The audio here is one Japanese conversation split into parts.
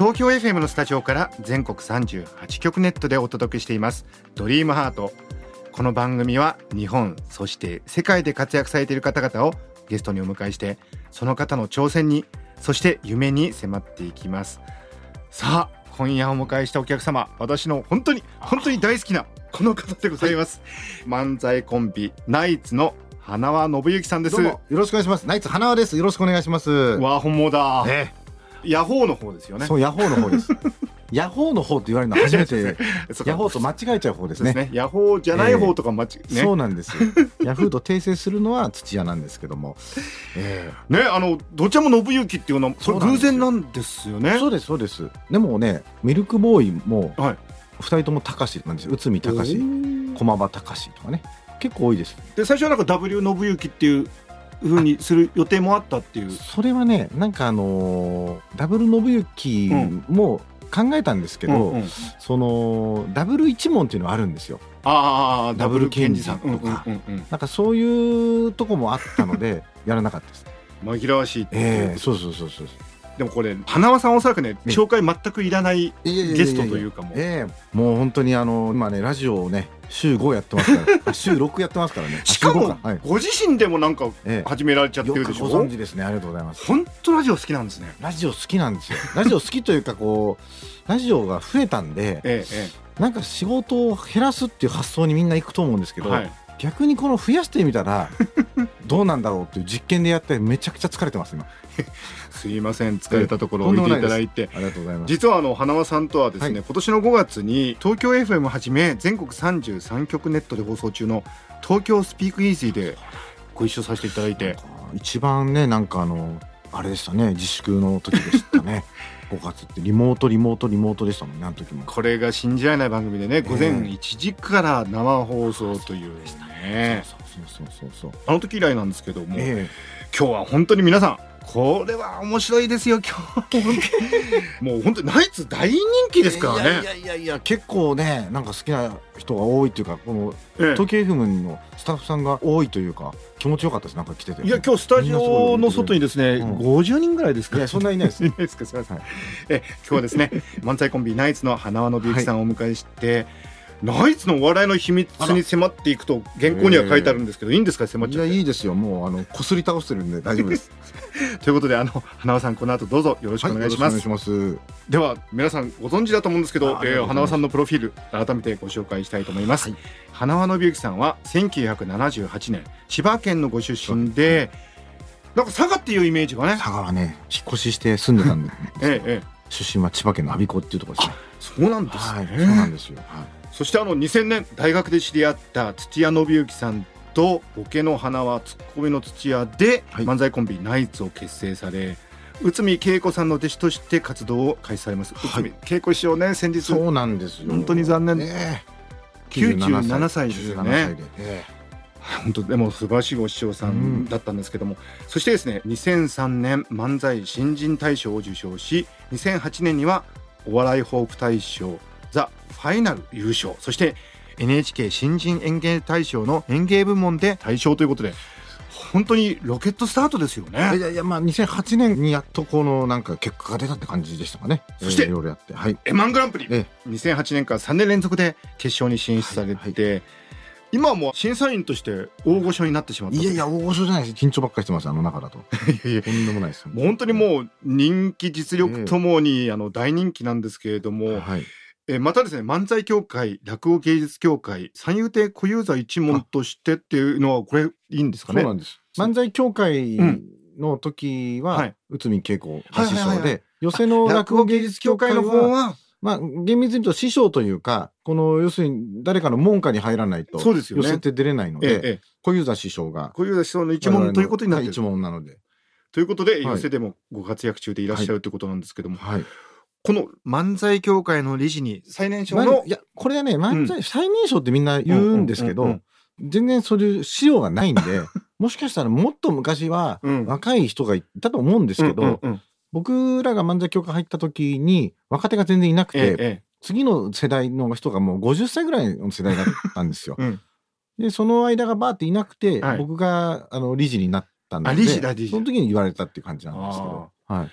東京 FM のスタジオから全国38局ネットでお届けしています。ドリームハート。この番組は日本そして世界で活躍されている方々をゲストにお迎えしてその方の挑戦にそして夢に迫っていきます。さあ今夜お迎えしたお客様私の本当に本当に大好きなこの方でございます、漫才コンビナイツの花輪信之さんです。どうもよろしくお願いします。ナイツ花輪です。よろしくお願いします。わあ本物だ、ね、ヤホーの方ですよねそうヤホーの方です。ヤホーの方って言われるのは初めて。ヤホーと間違えちゃう方ですね。すね。ヤホーじゃない方とか間違ね。そうなんですよ。ヤフーと訂正するのは土屋なんですけども。えね、あのどちらも信行っていうのはそれ偶然なんですよね。えそうですそうです。でもね、ミルクボーイもはい。二人とも高しなんですよ。内海高し、駒場高しとかね。結構多いです。で最初はなんか W 信行っていう風にする予定もあったっていう。それはね、なんかあのーダブル信行も考えたんですけど、うんうんそのダブル一問っていうのはあるんですよ。ああダブルダブルケンジさん。とかうんうんなんかそういうとこもあったのでやらなかったです。紛らわしいっていうええそうそうそうそう。でもこれ花輪さんおそらくねええ紹介全くいらないゲゲストというかももう本当にあの今ねラジオをね週5やってますから、あ週6やってますからね。しかも5はい。ご自身でもなんかええ始められちゃってるでしょ？存知ですね。ありがとうございます。本当ラジオ好きなんですね。ラジオ好きなんですよ。ラジオ好きというかこうラジオが増えたんで、えええなんか仕事を減らすっていう発想にみんな行くと思うんですけど、えはい。逆にこの増やしてみたらどうなんだろうっていう実験でやってめちゃくちゃ疲れてます今。すいません疲れたところええ置いていただいて。ありがとうございます。実はあの花輪さんとはですね、はい今年の5月に東京 FM はじめ全国33局ネットで放送中の東京スピークイージーでご一緒させていただいて一番ねなんかあのあれでしたね自粛の時でしたね。5月って。リモートリモートリモートでしたもんねあの時も。これが信じられない番組でね午前1時から生放送というね。そうそうそうそうそうあの時以来なんですけども、え。今日は本当に皆さんこれは面白いですよ今日。もう本当にナイツ大人気えですからね。いやいやいや結構ねなんか好きな人が多いっていうかこのええ。東京 FM のスタッフさんが多いというか気持ちよかったですなんか来てて。いや今日スタジオの外にですね、うん。50人ぐらいですか？いやそんないないです。いないですか？すみません、はいえ今日はですね 漫才コンビナイツの花輪信之さんをお迎えして、ナイツのお笑いの秘密に迫っていくと原稿には書いてあるんですけど、いいんですか？迫っいちゃって。やいいですよ。もうあのこすり倒してるんで大丈夫です。ということであの花輪さんこの後どうぞよろしくお願いします、はいます。では皆さんご存知だと思うんですけどえー花輪さんのプロフィール改めてご紹介したいと思います、はい。花輪信之さんは1978年千葉県のご出身でなんか佐賀っていうイメージがね佐賀はね引っ越しして住んでたんで ええええ。出身は千葉県の我孫子っていうところですね。そうなんですはいね、そうなんですよ。はいそしてあの2000年大学で知り合った土屋信之さんとボケの花輪ツッコミの土屋ではい。漫才コンビナイツを結成され内海恵子さんの弟子として活動を開始されます、はい。内海恵子師匠ね先日。そうなんですよ。本当に残念。ね97歳ですよね。97歳でえ本当でも素晴らしいお師匠さんだったんですけども、そしてですね2003年漫才新人大賞を受賞し2008年にはお笑いホープ大賞ザ・ファイナル優勝。そして NHK 新人演芸大賞の演芸部門で大賞ということで本当にロケットスタートですよえいね。やいやまあ2008年にやっとこのなんか結果が出たって感じでしたかね。そしてえーいろいろやって。はい。エマングランプリ。え2008年から3年連続で決勝に進出されて、今はもう審査員として大御所になってしまったいやいや大御所じゃないです。緊張ばっかりしてますあの中だと。いやいや。とんでもないです。本当に。もう人気実力ともにあの大人気なんですけれども、はいえまたですね漫才協会落語芸術協会三遊亭小遊三一門としてっていうのはこれいいんですかね？そうなんです。漫才協会の時ははい内海恵子が師匠で寄席の落語芸術協会の方ははまあ厳密に言うと師匠というかこの要するに誰かの門下に入らないとそうですよね。寄せって出れないのでええええ。小遊三師匠が小遊三師匠の一門ということになってる。はい一門なので。ということでい。寄席でもご活躍中でいらっしゃるということなんですけども、はいこの漫才協会の理事に最年少まのいや、これはね、漫才、最年少ってみんな言うんですけど、うんうんうん全然そういう資料がないんで、もしかしたらもっと昔はうん。若い人がいたと思うんですけど、うんうんうん。僕らが漫才協会入った時に若手が全然いなくて、えええ次の世代の人がもう50歳ぐらいの世代だったんですよ。え うん。で、その間がバーっていなくて、はい。僕があの理事になったんで、その時に言われたっていう感じなんですけど。はい。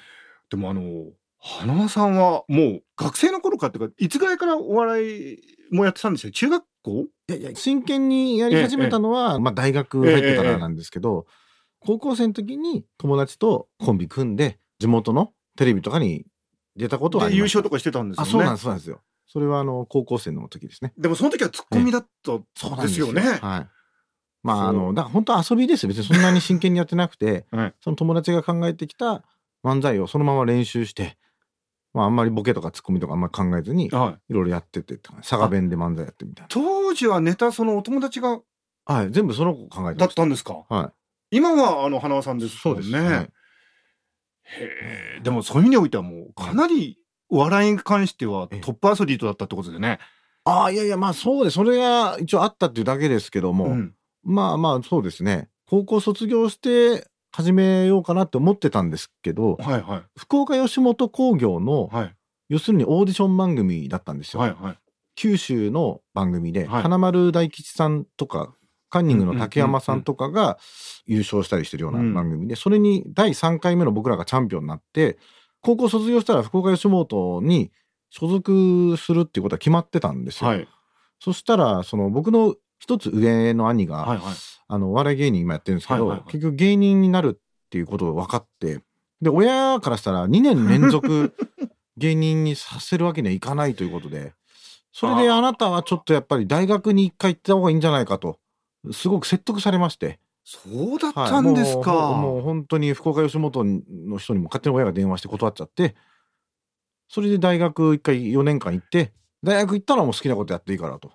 でもあの花輪さんはもう学生の頃かっていうかいつぐらいからお笑いもやってたんですよ中学校？いやいや、真剣にやり始めたのは、まあ大学入ってからなんですけど、高校生の時に友達とコンビ組んで、地元のテレビとかに出たことは優勝とかしてた。んですよあ、ねそうなんです、そうなんですよ。それはあの、高校生の時ですね。でもその時はツッコミだったんですよね。はい。まあ、あの、だから本当は遊びですよ。別にそんなに真剣にやってなくて、はいその友達が考えてきた漫才をそのまま練習して、まあ、あんまりボケとかツッコミとかあんまり考えずに、いはいろいろやってって佐賀弁で漫才やってみたい当時はネタそのお友達がな。はい。全部その子考えてだったんですか？た。はい。今はあの花輪さんですそうんです。はいへえでもそういう意味においてはもうかなりお笑いに関してはええトップアスリートだったってことでね。ああ、いやいや、まあそうです。それが一応あったっていうだけですけども、うんまあまあそうですね。高校卒業して始めようかなって思ってたんですけど、はいはい福岡吉本興業の、はい要するにオーディション番組だったんですよ。はいはい。九州の番組で、はい花丸大吉さんとか、カンニングの竹山さんとかが優勝したりしてるようなうん番組で、それに第3回目の僕らがチャンピオンになって、高校卒業したら福岡吉本に所属するっていうことは決まってたんですよ。はいそしたら、その僕の一つ上の兄が、はいはい。あの、お笑い芸人今やってるんですけど、はいはいはい結局芸人になるっていうことが分かって、で、親からしたら2年連続 芸人にさせるわけにはいかないということで、それであなたはちょっとやっぱり大学に一回行った方がいいんじゃないかと、すごく説得されまして。そうだっはいたんですもうか。もう本当に福岡吉本の人にも勝手に親が電話して断っちゃって、それで大学一回4年間行って、大学行ったらもう好きなことやっていいからと。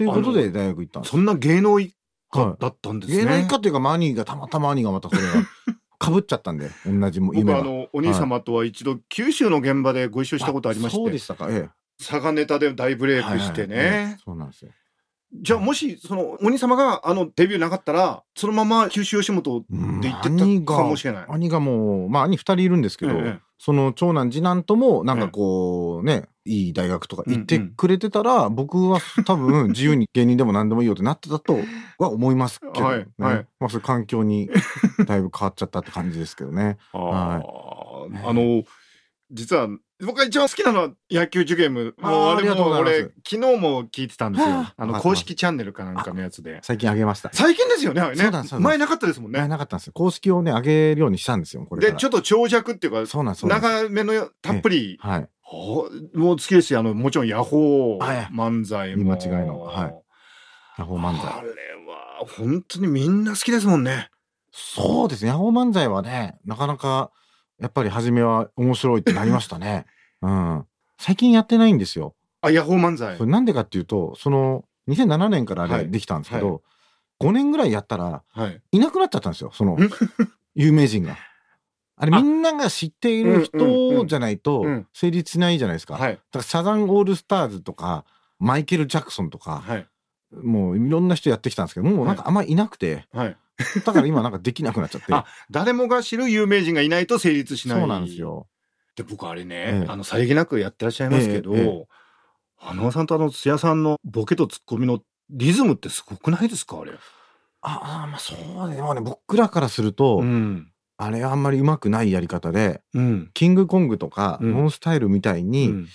ということで大学行ったんですそんな芸能一はい家だったんですね。芸能一家っていうか、マニーがたまたま兄がまたそれが かぶっちゃったんで、同じも夢が。僕あのお兄様とは一度九州の現場でご一緒したことありまして、そうでしたか、え佐賀ネタで大ブレえ。イクしてね。はいはいはいええそうなんですよ。じゃあもしそのお兄様があのデビューなかったらそのまま九州吉本うん。で行ってたかもしれない。兄がもう、まあ兄二人いるんですけど、ええ。その長男次男ともなんかこうね、いい大学とか行ってくれてたら、僕は多分自由に芸人でも何でもいいよってなってたとは思いますけど、ね。はいはい。まあそういう環境にだいぶ変わっちゃったって感じですけどね。あはーあの実は僕が一番好きなのは野球受験部。もうあれも俺昨日も聞いてたんですよは。ああのはい公式チャンネルかなんかのやつで。最近あげました。最近ですよねあれね前なかったですもん前ね。なかったんですよ。公式をね、上げるようにしたんですよ、これ。でちょっと長尺っていうかそうなんです。長めのよたっぷり。はい。ほもう好きですしあのもちろんヤホーはい漫才も。見間違いのはいヤホー漫才。あれは本当にみんな好きですもんね。そうですね。ヤホー漫才はね、なかなか、やっぱり初めは面白いってなりましたね。うん。最近やってないんですよ。あヤホー漫才そ。れなんでかっていうと、その、2007年からあはいれできたんですけはど、5年ぐらいやったら、はい。いなくなっちゃったんですよ、そのん、有名人が。あれあみんなが知っている人んじゃないとうん成立しないじゃないですか。だかはい。らサザンオールスターズとか、マイケル・ジャクソンとか、はい。もういろんな人やってきたんですけど、もうなんかあんまりいなくて、はい。だから今なんかできなくなっちゃって。あ誰もが知る有名人がいないと成立しない。そうなんです。よ。で、僕あれね、ええあの、さりげなくやってらっしゃいますけど、えええ花輪さんとあの、津屋さんのボケとツッコミのリズムってすごくないですかあれ。ああ、まあそうね。もうね、僕らからすると、ん。あれあんまりうまくないやり方で、うん。キングコングとか、うんノンスタイルみたいに、うん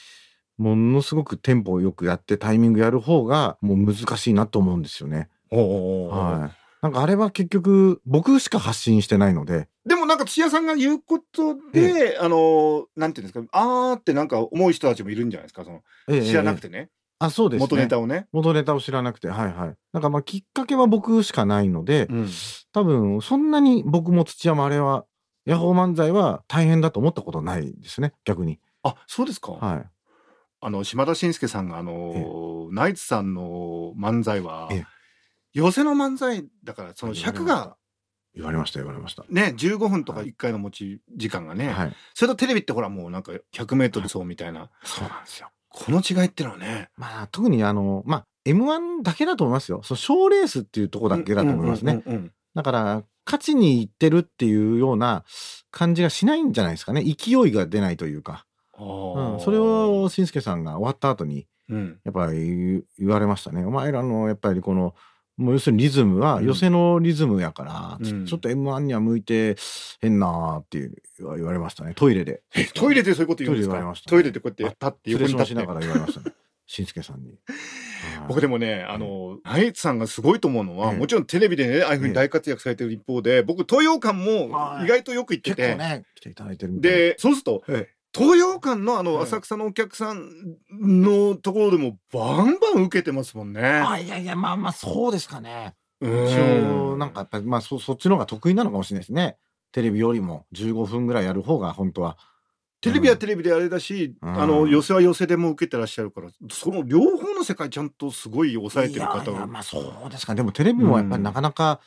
ものすごくテンポをよくやってタイミングやる方が、もう難しいなと思うんですよね。おうおうおうはい。なんかあれは結局、僕しか発信してないので、でもなんか津屋さんが言うことで、あの、なんていうんですか、あーってなんか思う人たちもいるんじゃないですか、その、ええ知らなくて。てね。あ、そうですね。元ネタをね。元ネタを知らなくて、はいはい。なんかまあきっかけは僕しかないので、うん。多分そんなに僕も土山あれは、ヤホー漫才は大変だと思ったことないですね、逆に。あ、そうですか。はい。あの島田紳介さんがあのナイツさんの漫才はええ寄せの漫才だからその尺が言われました言われました。ね15分とか1回の持ち時間がね、はい。それとテレビってほらもうなんか 100m 走みたいな、そうなんですよ。この違いってのはねまあ特にあの、まあ M1 だけだと思いますよ。その賞レースっていうところだけだと思いますね。うんうんうんうんだから、勝ちにいってるっていうような感じがしないんじゃないですかね。勢いが出ないというか。うん、それを、しんすけさんが終わった後に、うんやっぱり言われましたね。お前らの、やっぱりこの、もう要するにリズムはうん。寄せのリズムやから、ちうん。ちょっと M1 には向いて変なーっていう言われましたね。トイレで。えトイレでそういうこと言うんですか？トイレで言われましたね。トイレでこうやって立って失横に立って。礼しながら言われましたね。しんすけさんに。僕でもね、あの、ナイツさんがすごいと思うのは、ええ。もちろんテレビでね、ああいうふうに大活躍されてる一方で、僕、東洋館もはい。意外とよく行ってて、結構ね、来ていただいてる。で、そうすると、え東洋館のあの、ええ浅草のお客さんのところでも、バンバン受けてますもんね。あ、いやいや、まあまあ、そうですかね。うん一応、なんかやっぱり、まあそ、そっちの方が得意なのかもしれないですね。テレビよりも15分ぐらいやる方が本当は。テレビはテレビであれだし、うんあの、寄せは寄せでも受けてらっしゃるから、その両方の世界ちゃんとすごい抑えてる方が。いやいやまあそうですか。でもテレビもやっぱりなかなか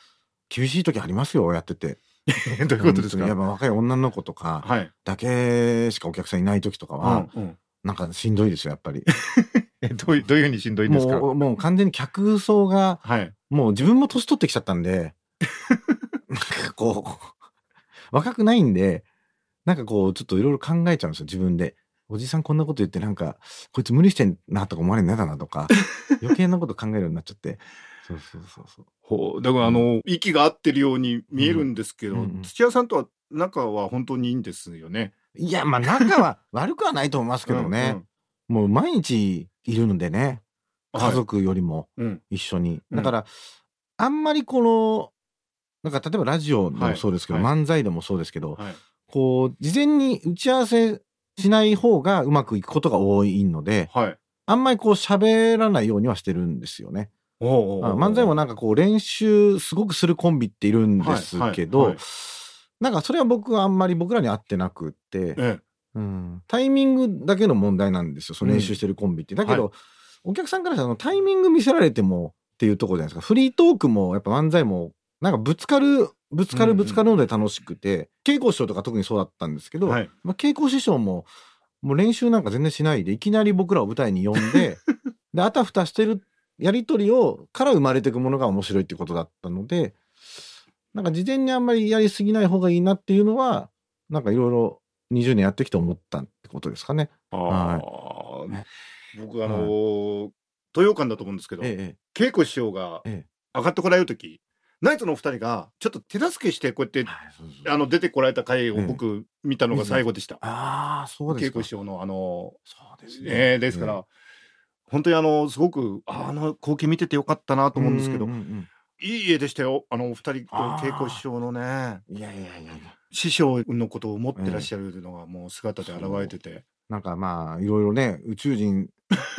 厳しい時ありますよ、やってて。どういうことですか？やっぱ若い女の子とかはい。だけしかお客さんいない時とかは、うんうんなんかしんどいですよ、やっぱり。え、どういう、どういうふうにしんどいんですか？もう、完全に客層が、はい。もう自分も年取ってきちゃったんで、なんかこう、若くないんで、なんかこう、ちょっといろいろ考えちゃうんですよ、自分で。おじさんこんなこと言ってなんか、こいつ無理してんなとか思われるの嫌だなとか、余計なこと考えるようになっちゃって。そうそうそうそう。ほう。だから、あの、息が合ってるように見えるんですけど、うんうん土屋さんとは仲は本当にいいんですよね。いや、まあ仲は悪くはないと思いますけどね。もう毎日いるのでね。うんうん。家族よりもはい。うん。一緒に。うんだから、あんまりこの、なんか例えばラジオでもそうですけど、はい漫才でもそうですけど、はい。こう、事前に打ち合わせしない方がうまくいくことが多いので、はい。あんまりこう喋らないようにはしてるんですよね。おうおう漫才もなんかこう練習すごくするコンビっているんですけど、はいはいはい。なんかそれは僕はあんまり僕らに合ってなくって、えうん、タイミングだけの問題なんですよ、その練習してるコンビって。だけど、はお客さんからしたらタイミング見せられてもっていうところじゃないですか。フリートークもやっぱ漫才も、なんかぶつかる、ぶつかうんうんるぶつかるので楽しくて、稽古師匠とか特にそうだったんですけど、えはい。まあ、稽古師匠も、もう練習なんか全然しないで、いきなり僕らを舞台に呼んで、で、あたふたしてるやりとりを、から生まれていくものが面白いってことだったので、なんか事前にあんまりやりすぎない方がいいなっていうのは、なんかいろいろ20年やってきて思ったってことですかね。ああ、ね僕あのー東洋館だと思うんですけど、え稽古師匠がえ、え上がってこられる時ナイツのお二人がちょっと手助けしてこうやってえ。そうそうあの出てこられた回をええ僕見たのが最後でした。ああ、そうですか。稽古師匠のあのそうですね。ええですから、本当にあのすごくああの光景見ててよかったなと思うんですけど、うんうんいい絵でしたよ。あのお二人と稽古師匠のね。うんいやいやいやいや。師匠のことを思ってらっしゃるのがもう姿で現れてて、なんかまあ、いろいろね、宇宙人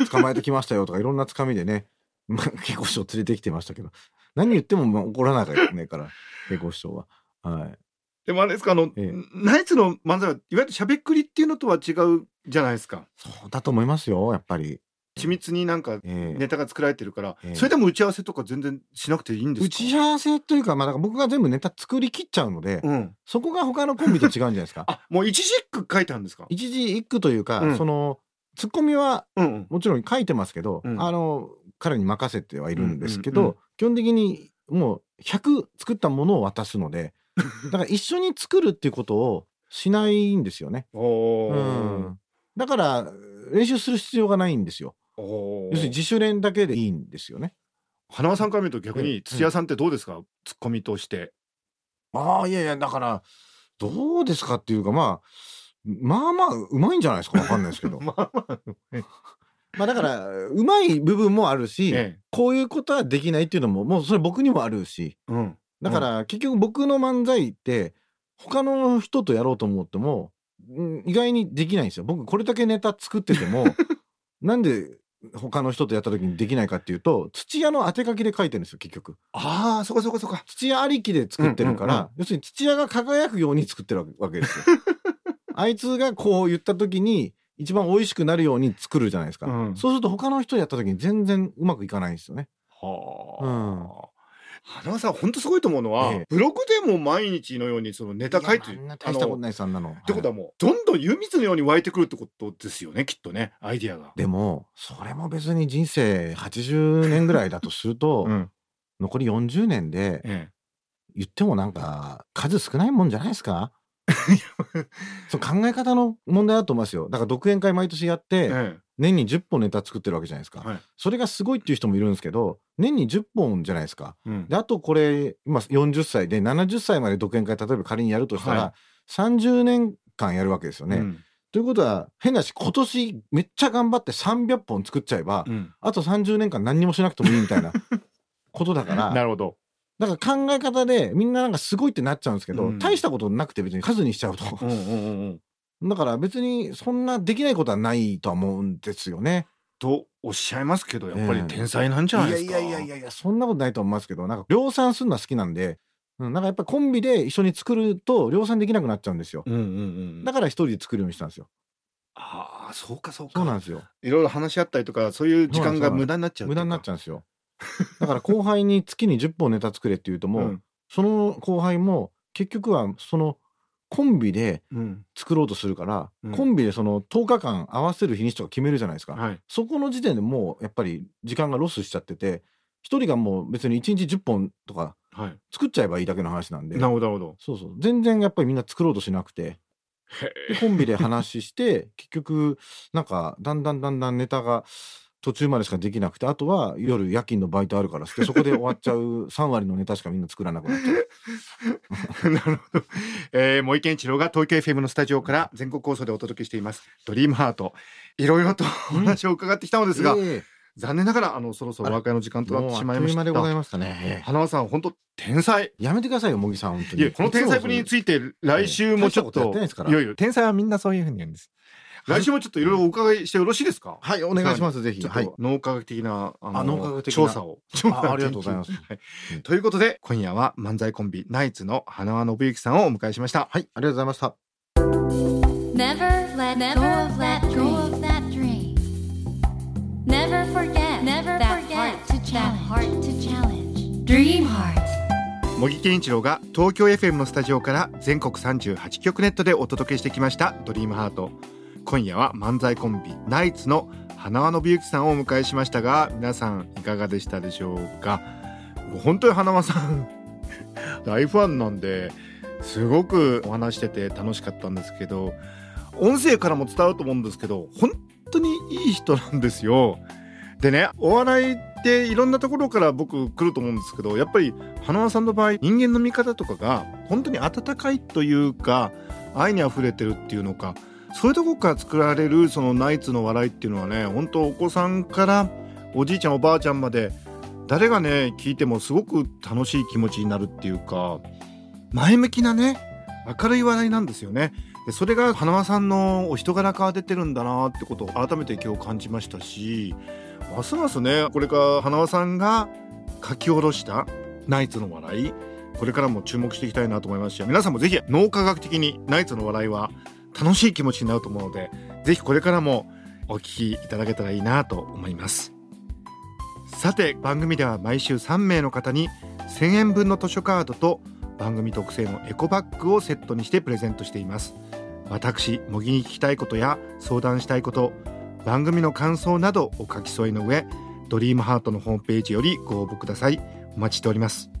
捕まえてきましたよとか、いろんなつかみでね、まあ、稽古師匠連れてきてましたけど、何言ってもまあ怒らなきゃいけないから、稽古師匠は。はい。でもあれですかあの、ええ。ナイツの漫才はいわゆるしゃべくりっていうのとは違うじゃないですか。そうだと思いますよ、やっぱり。緻密になんかええ。ネタが作られてるから、ええ。それでも打ち合わせとか全然しなくていいんですか？打ち合わせというか、まあ、だから僕が全部ネタ作り切っちゃうので、うん、そこが他のコンビと違うんじゃないですか？あもう一字一句書いてあるんですか？一字一句というか、うん。その、ツッコミはうんうん。もちろん書いてますけど、うん。あの、彼に任せてはいるんですけど、うんうんうん基本的にもう100作ったものを渡すので、だから一緒に作るっていうことをしないんですよね。う おー。ん。だから、練習する必要がないんですよ。要するに自主練だけでいいんですよね。花輪さんから見ると逆ええに土屋さんってどうですか、ツッコミとして。ああ、いやいや、だから、どうですかっていうか、まあ、まあまあ、うまいんじゃないですか？わかんないですけど。まあまあ、まあだから、うまい部分もあるし、えこういうことはできないっていうのも、もうそれ僕にもあるし、えうん、だから結局僕の漫才って、他の人とやろうと思っても、うん意外にできないんですよ。僕これだけネタ作ってても、なんで他の人とやった時にできないかっていうと、土屋の当て書きで書いてるんですよ、結局。ああそこそこそこ土屋ありきで作ってるから、うんうんうん要するに土屋が輝くように作ってるわけですよ。あいつがこう言った時に、一番美味しくなるように作るじゃないですか。うんそうすると他の人やった時に全然うまくいかないんですよね。はあ、花輪さん本当すごいと思うのは、ええブログでも毎日のようにそのネタ書いていやあんなあ大したことのないさんなの。ってことははいもうどんどん湯水のように湧いてくるってことですよねきっとねアイディアが。でも、それも別に人生80年ぐらいだとすると、うん残り40年でえ言ってもなんか数少ないもんじゃないですか？そう考え方の問題だと思いますよ。だから独演会毎年やって、ええ年に10本ネタ作ってるわけじゃないですか。はいそれがすごいっていう人もいるんですけど、年に10本じゃないですか。うんで、あとこれ、今40歳で70歳まで独演会例えば仮にやるとしたら、はい30年間やるわけですよね。うんということは、変なし、今年めっちゃ頑張って300本作っちゃえば、うんあと30年間何にもしなくてもいいみたいな ことだから、なるほど。だから考え方でみんななんかすごいってなっちゃうんですけど、うん大したことなくて別に数にしちゃうと。うんうんうんうん。だから別にそんなできないことはないとは思うんですよね。とおっしゃいますけどやっぱりええ天才なんじゃないですか？いやいやいやいやそんなことないと思いますけど、なんか量産するのは好きなんで、うん、なんかやっぱりコンビで一緒に作ると量産できなくなっちゃうんですよ。うんうんうん。だから一人で作るようにしたんですよ。ああそうかそうか。そうなんですよ。いろいろ話し合ったりとかそういう時間が無駄になっちゃう無駄になっちゃゃうんですよ。だから後輩に月に10本ネタ作れって言うともう、うんその後輩も結局はそのコンビで。作ろうとするから、うんコンビでその10日間合わせる日にちとか決めるじゃないですか。はい。そこの時点でもうやっぱり時間がロスしちゃってて、一人がもう別に1日10本とかはい。作っちゃえばいいだけの話なんで。なるほどなるほど。そうそう。全然やっぱりみんな作ろうとしなくて。コンビで話して、結局、なんか、だんだんだんだんネタが途中までしかできなくて、あとは夜夜勤のバイトあるからそこで終わっちゃう 3割のネタしかみんな作らなくなっちゃう。え。なるほど。えー、森健一郎が東京 FM のスタジオから全国放送でお届けしています。ドリームハート。いろいろとお話を伺ってきたのですが、え残念ながらあのそろそろお別れの時間えとなってしまいましもうあでございた。ましたね。花輪さん本当天才。やめてくださいよ、茂木さん、本当に。この天才ぶりについて来週もちょっといやいや天才はみんなそういうふうに言うんです。来週もちょっといろいろお伺いしてよろしいですか？はい、お願いします、ぜひ。はい。脳科学的なあのあ脳科学的な調査を。あありがとうございますはいということで今夜は漫才コンビナイツの花輪信之さんをお迎えしました。はい、ありがとうございました。Never let go of that dream. Never forget Never that heart to challenge. Dream heart. 茂木健一郎が東京 FM のスタジオから全国38局ネットでお届けしてきました「ドリームハート今夜は漫才コンビナイツの花輪信之さんをお迎えしましたが皆さんいかがでしたでしょうか？本当に花輪さん 大ファンなんですごくお話してて楽しかったんですけど音声からも伝わると思うんですけど本当にいい人なんですよ。でねお笑いっていろんなところから僕来ると思うんですけどやっぱり花輪さんの場合人間の見方とかが本当に温かいというか愛にあふれてるっていうのかそういうとこから作られるそのナイツの笑いっていうのはね本当お子さんからおじいちゃんおばあちゃんまで誰がね聞いてもすごく楽しい気持ちになるっていうか前向きなね明るい笑いなんですよね。それが花輪さんのお人柄から出てるんだなってことを改めて今日感じましたしますますねこれから花輪さんが書き下ろしたナイツの笑いこれからも注目していきたいなと思いますし皆さんもぜひ脳科学的にナイツの笑いは楽しい気持ちになると思うのでぜひこれからもお聞きいただけたらいいなと思います。さて番組では毎週3名の方に1000円分の図書カードと番組特製のエコバッグをセットにしてプレゼントしています。私模擬に聞きたいことや相談したいこと番組の感想などお書き添えの上ドリームハートのホームページよりご応募ください。お待ちしております。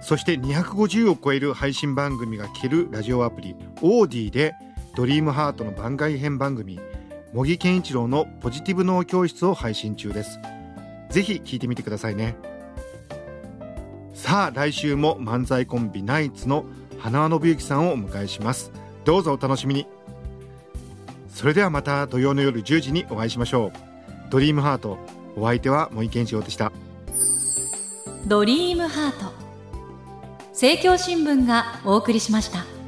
そして250を超える配信番組が聞けるラジオアプリオーディでドリームハートの番外編番組模擬健一郎のポジティブ脳教室を配信中です。ぜひ聞いてみてくださいね。さあ来週も漫才コンビナイツの花輪信之さんをお迎えします。どうぞお楽しみに。それではまた土曜の夜10時にお会いしましょう。ドリームハートお相手は森健一郎でした。ドリームハート。政教新聞がお送りしました。